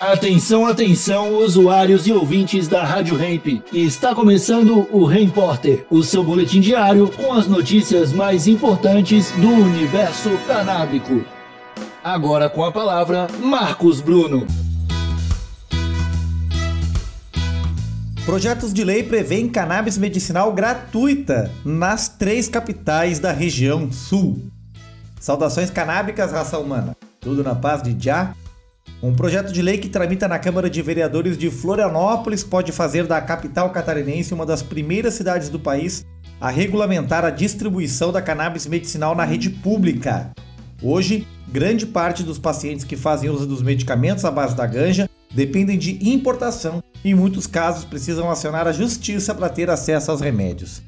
Atenção, atenção, usuários e ouvintes da Rádio Hemp. Está começando o Repórter, o seu boletim diário com as notícias mais importantes do universo canábico. Agora com a palavra, Marcos Bruno. Projetos de lei prevêem cannabis medicinal gratuita nas três capitais da região sul. Saudações canábicas, raça humana. Tudo na paz de Já? Um projeto de lei que tramita na Câmara de Vereadores de Florianópolis pode fazer da capital catarinense uma das primeiras cidades do país a regulamentar a distribuição da cannabis medicinal na rede pública. Hoje, grande parte dos pacientes que fazem uso dos medicamentos à base da ganja dependem de importação e, em muitos casos, precisam acionar a justiça para ter acesso aos remédios.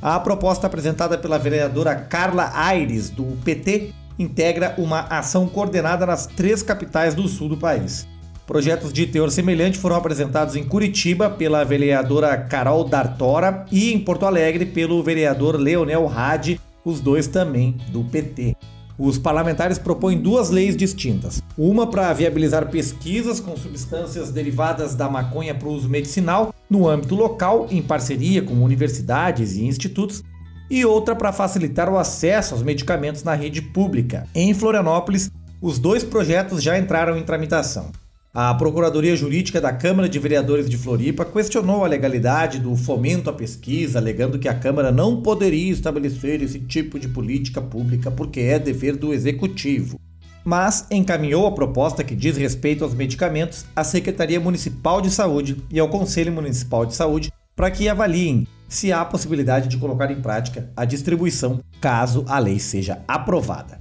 A proposta apresentada pela vereadora Carla Aires, do PT, integra uma ação coordenada nas três capitais do sul do país. Projetos de teor semelhante foram apresentados em Curitiba pela vereadora Carol Dartora e em Porto Alegre pelo vereador Leonel Hadi, os dois também do PT. Os parlamentares propõem duas leis distintas. Uma para viabilizar pesquisas com substâncias derivadas da maconha para uso medicinal no âmbito local, em parceria com universidades e institutos, e outra para facilitar o acesso aos medicamentos na rede pública. Em Florianópolis, os dois projetos já entraram em tramitação. A Procuradoria Jurídica da Câmara de Vereadores de Floripa questionou a legalidade do fomento à pesquisa, alegando que a Câmara não poderia estabelecer esse tipo de política pública porque é dever do Executivo. Mas encaminhou a proposta que diz respeito aos medicamentos à Secretaria Municipal de Saúde e ao Conselho Municipal de Saúde para que avaliem se há possibilidade de colocar em prática a distribuição caso a lei seja aprovada.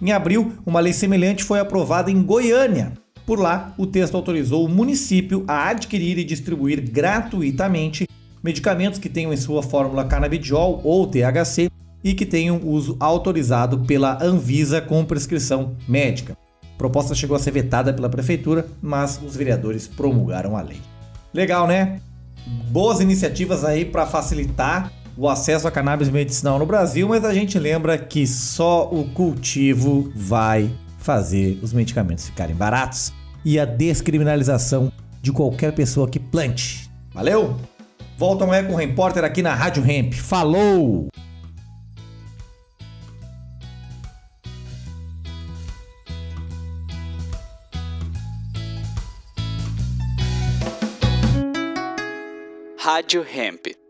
Em abril, uma lei semelhante foi aprovada em Goiânia. Por lá, o texto autorizou o município a adquirir e distribuir gratuitamente medicamentos que tenham em sua fórmula canabidiol ou THC e que tenham uso autorizado pela Anvisa com prescrição médica. A proposta chegou a ser vetada pela prefeitura, mas os vereadores promulgaram a lei. Legal, né? Boas iniciativas aí para facilitar o acesso a cannabis medicinal no Brasil, mas a gente lembra que só o cultivo vai fazer os medicamentos ficarem baratos e a descriminalização de qualquer pessoa que plante. Valeu? Volta amanhã com o Repórter aqui na Rádio Hemp. Falou! Rádio Hemp.